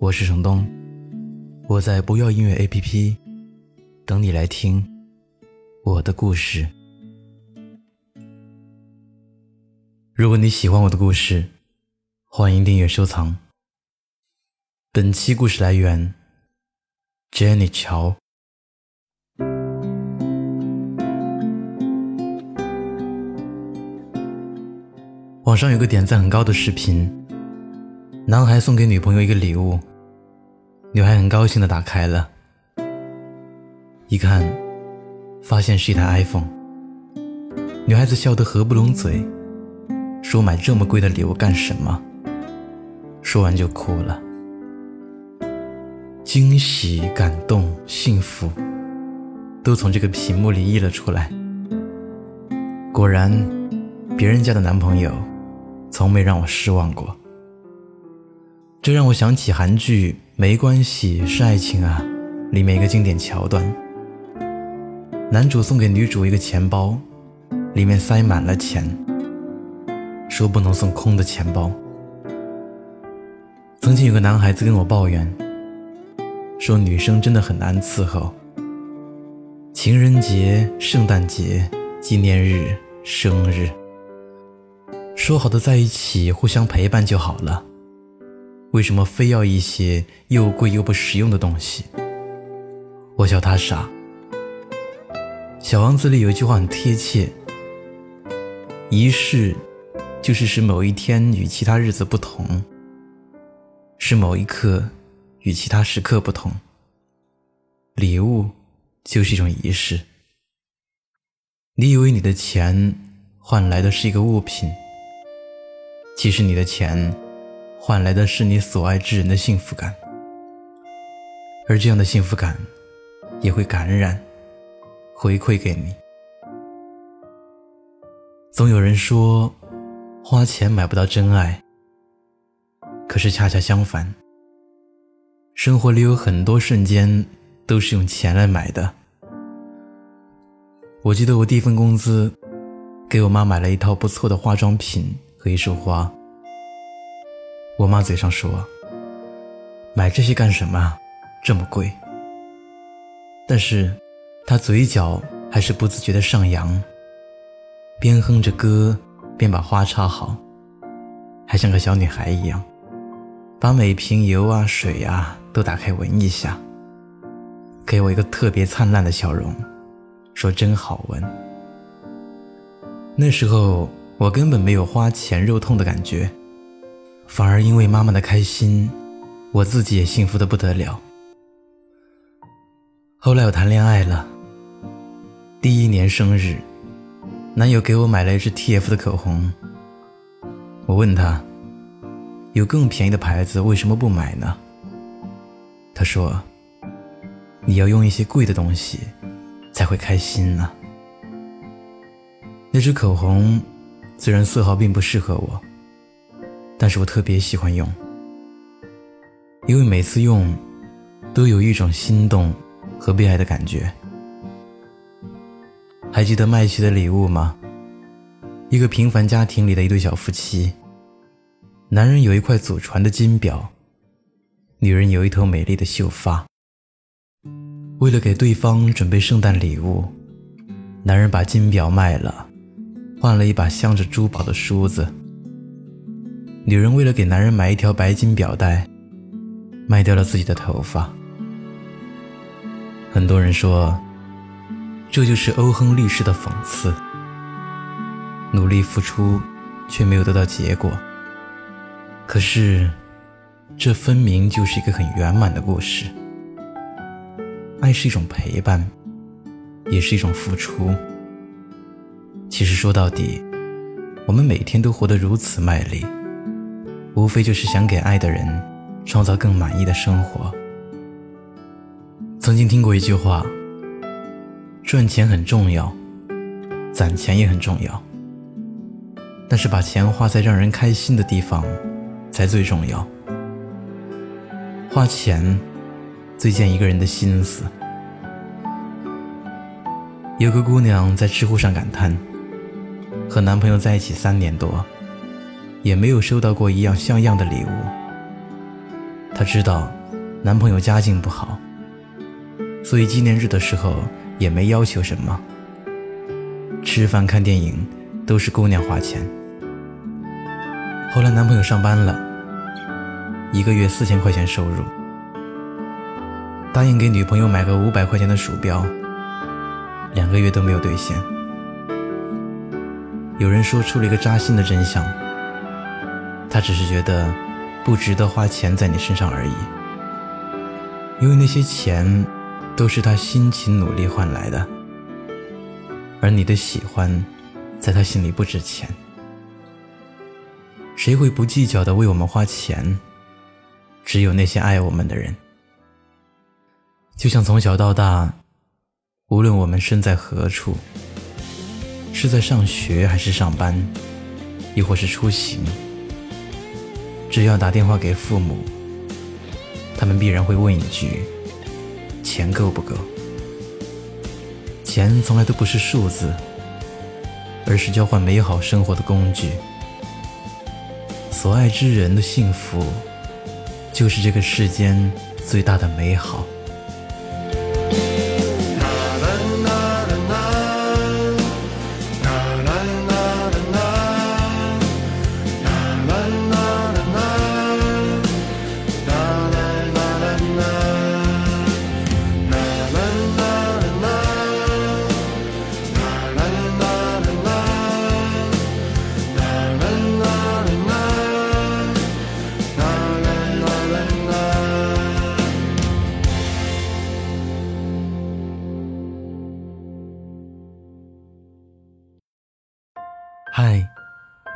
我是程东，我在不要音乐 APP 等你来听我的故事。如果你喜欢我的故事，欢迎订阅收藏。本期故事来源：Jenny 乔。网上有个点赞很高的视频，男孩送给女朋友一个礼物。女孩很高兴的打开了，一看，发现是一台 iPhone。女孩子笑得合不拢嘴，说买这么贵的礼物干什么？说完就哭了。惊喜、感动、幸福，都从这个屏幕里溢了出来。果然，别人家的男朋友，从没让我失望过。这让我想起韩剧。没关系，是爱情啊！里面一个经典桥段，男主送给女主一个钱包，里面塞满了钱，说不能送空的钱包。曾经有个男孩子跟我抱怨，说女生真的很难伺候，情人节、圣诞节、纪念日、生日，说好的在一起互相陪伴就好了。为什么非要一些又贵又不实用的东西？我笑他傻。小王子里有一句话很贴切：仪式就是使某一天与其他日子不同，使某一刻与其他时刻不同。礼物就是一种仪式。你以为你的钱换来的是一个物品，其实你的钱。换来的是你所爱之人的幸福感，而这样的幸福感也会感染，回馈给你。总有人说，花钱买不到真爱，可是恰恰相反，生活里有很多瞬间都是用钱来买的。我记得我第一份工资，给我妈买了一套不错的化妆品和一束花。我妈嘴上说：“买这些干什么？这么贵。”但是，她嘴角还是不自觉的上扬，边哼着歌，边把花插好，还像个小女孩一样，把每瓶油啊、水啊都打开闻一下，给我一个特别灿烂的笑容，说：“真好闻。”那时候我根本没有花钱肉痛的感觉。反而因为妈妈的开心，我自己也幸福的不得了。后来我谈恋爱了，第一年生日，男友给我买了一支 TF 的口红。我问他，有更便宜的牌子为什么不买呢？他说，你要用一些贵的东西，才会开心呢。那支口红虽然色号并不适合我。但是我特别喜欢用，因为每次用，都有一种心动和被爱的感觉。还记得麦琪的礼物吗？一个平凡家庭里的一对小夫妻，男人有一块祖传的金表，女人有一头美丽的秀发。为了给对方准备圣诞礼物，男人把金表卖了，换了一把镶着珠宝的梳子。女人为了给男人买一条白金表带，卖掉了自己的头发。很多人说，这就是欧亨利式的讽刺。努力付出，却没有得到结果。可是，这分明就是一个很圆满的故事。爱是一种陪伴，也是一种付出。其实说到底，我们每天都活得如此卖力。无非就是想给爱的人创造更满意的生活。曾经听过一句话：赚钱很重要，攒钱也很重要，但是把钱花在让人开心的地方才最重要。花钱最见一个人的心思。有个姑娘在知乎上感叹：和男朋友在一起三年多，也没有收到过一样像样的礼物。她知道男朋友家境不好。所以纪念日的时候也没要求什么，吃饭看电影都是姑娘花钱。后来男朋友上班了，一个月四千块钱收入，答应给女朋友买个五百块钱的鼠标，两个月都没有兑现。有人说出了一个扎心的真相，他只是觉得不值得花钱在你身上而已，因为那些钱。都是他辛勤努力换来的，而你的喜欢，在他心里不值钱。谁会不计较的为我们花钱？只有那些爱我们的人。就像从小到大，无论我们身在何处，是在上学还是上班，亦或是出行，只要打电话给父母，他们必然会问一句。钱够不够？钱从来都不是数字，而是交换美好生活的工具。所爱之人的幸福，就是这个世间最大的美好。